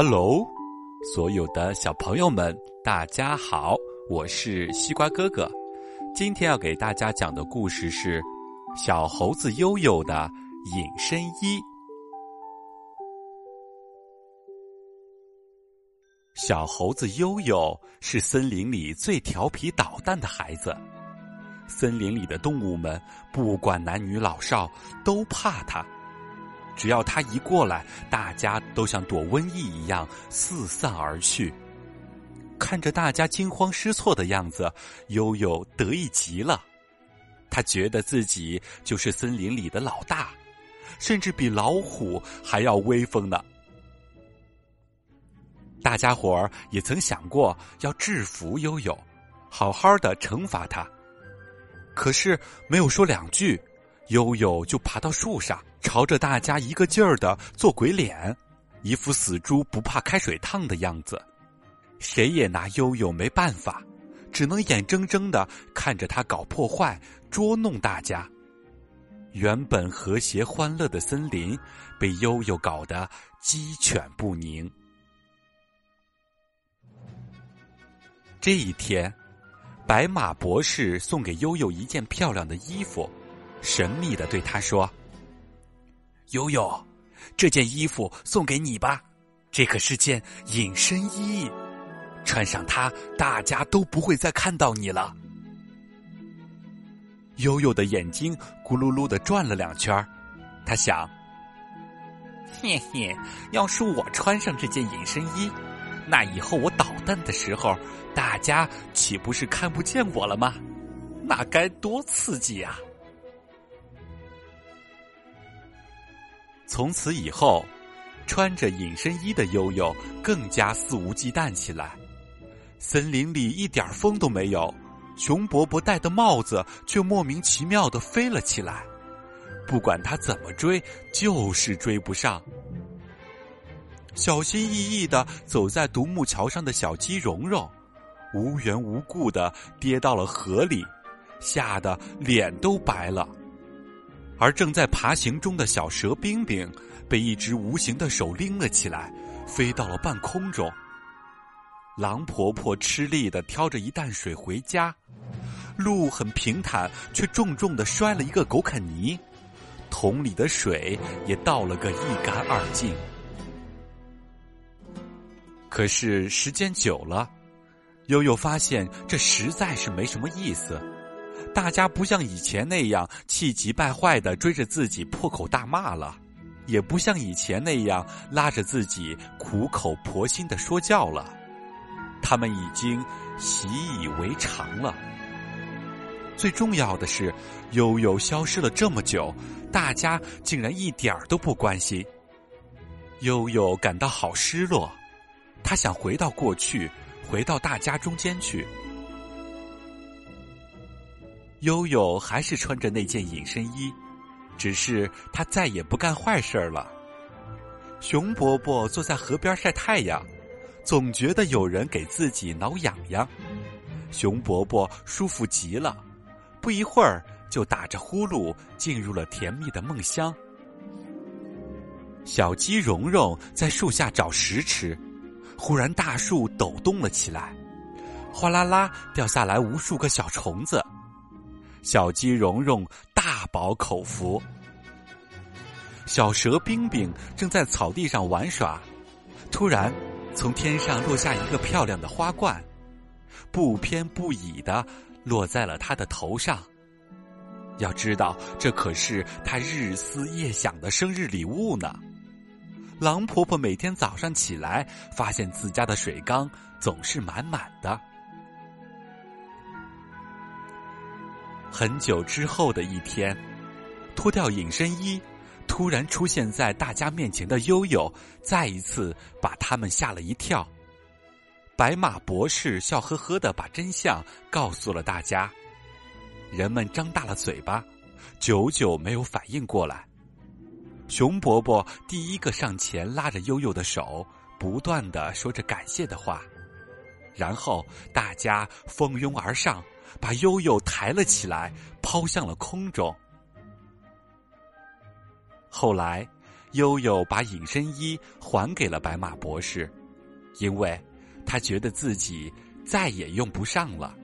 Hello，所有的小朋友们，大家好，我是西瓜哥哥。今天要给大家讲的故事是《小猴子悠悠的隐身衣》。小猴子悠悠是森林里最调皮捣蛋的孩子，森林里的动物们不管男女老少都怕他。只要他一过来，大家都像躲瘟疫一样四散而去。看着大家惊慌失措的样子，悠悠得意极了。他觉得自己就是森林里的老大，甚至比老虎还要威风呢。大家伙儿也曾想过要制服悠悠，好好的惩罚他，可是没有说两句。悠悠就爬到树上，朝着大家一个劲儿的做鬼脸，一副死猪不怕开水烫的样子。谁也拿悠悠没办法，只能眼睁睁的看着他搞破坏、捉弄大家。原本和谐欢乐的森林，被悠悠搞得鸡犬不宁。这一天，白马博士送给悠悠一件漂亮的衣服。神秘的对他说：“悠悠，这件衣服送给你吧，这可是件隐身衣，穿上它，大家都不会再看到你了。”悠悠的眼睛咕噜噜的转了两圈，他想：“嘿嘿，要是我穿上这件隐身衣，那以后我捣蛋的时候，大家岂不是看不见我了吗？那该多刺激呀！”从此以后，穿着隐身衣的悠悠更加肆无忌惮起来。森林里一点风都没有，熊伯伯戴的帽子却莫名其妙的飞了起来。不管他怎么追，就是追不上。小心翼翼的走在独木桥上的小鸡蓉蓉，无缘无故的跌到了河里，吓得脸都白了。而正在爬行中的小蛇冰冰，被一只无形的手拎了起来，飞到了半空中。狼婆婆吃力的挑着一担水回家，路很平坦，却重重的摔了一个狗啃泥，桶里的水也倒了个一干二净。可是时间久了，悠悠发现这实在是没什么意思。大家不像以前那样气急败坏的追着自己破口大骂了，也不像以前那样拉着自己苦口婆心的说教了，他们已经习以为常了。最重要的是，悠悠消失了这么久，大家竟然一点儿都不关心。悠悠感到好失落，他想回到过去，回到大家中间去。悠悠还是穿着那件隐身衣，只是他再也不干坏事了。熊伯伯坐在河边晒太阳，总觉得有人给自己挠痒痒。熊伯伯舒服极了，不一会儿就打着呼噜进入了甜蜜的梦乡。小鸡蓉蓉在树下找食吃，忽然大树抖动了起来，哗啦啦掉下来无数个小虫子。小鸡蓉蓉大饱口福。小蛇冰冰正在草地上玩耍，突然从天上落下一个漂亮的花冠，不偏不倚的落在了他的头上。要知道，这可是他日思夜想的生日礼物呢。狼婆婆每天早上起来，发现自家的水缸总是满满的。很久之后的一天，脱掉隐身衣，突然出现在大家面前的悠悠，再一次把他们吓了一跳。白马博士笑呵呵的把真相告诉了大家，人们张大了嘴巴，久久没有反应过来。熊伯伯第一个上前拉着悠悠的手，不断的说着感谢的话，然后大家蜂拥而上。把悠悠抬了起来，抛向了空中。后来，悠悠把隐身衣还给了白马博士，因为他觉得自己再也用不上了。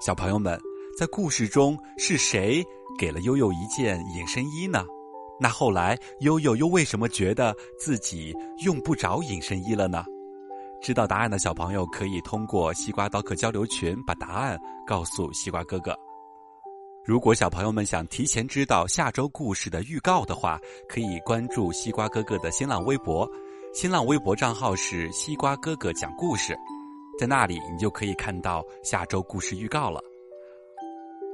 小朋友们，在故事中是谁给了悠悠一件隐身衣呢？那后来悠悠又为什么觉得自己用不着隐身衣了呢？知道答案的小朋友可以通过西瓜刀客交流群把答案告诉西瓜哥哥。如果小朋友们想提前知道下周故事的预告的话，可以关注西瓜哥哥的新浪微博，新浪微博账号是西瓜哥哥讲故事，在那里你就可以看到下周故事预告了。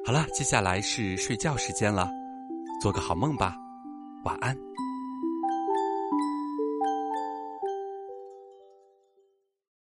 好了，接下来是睡觉时间了，做个好梦吧，晚安。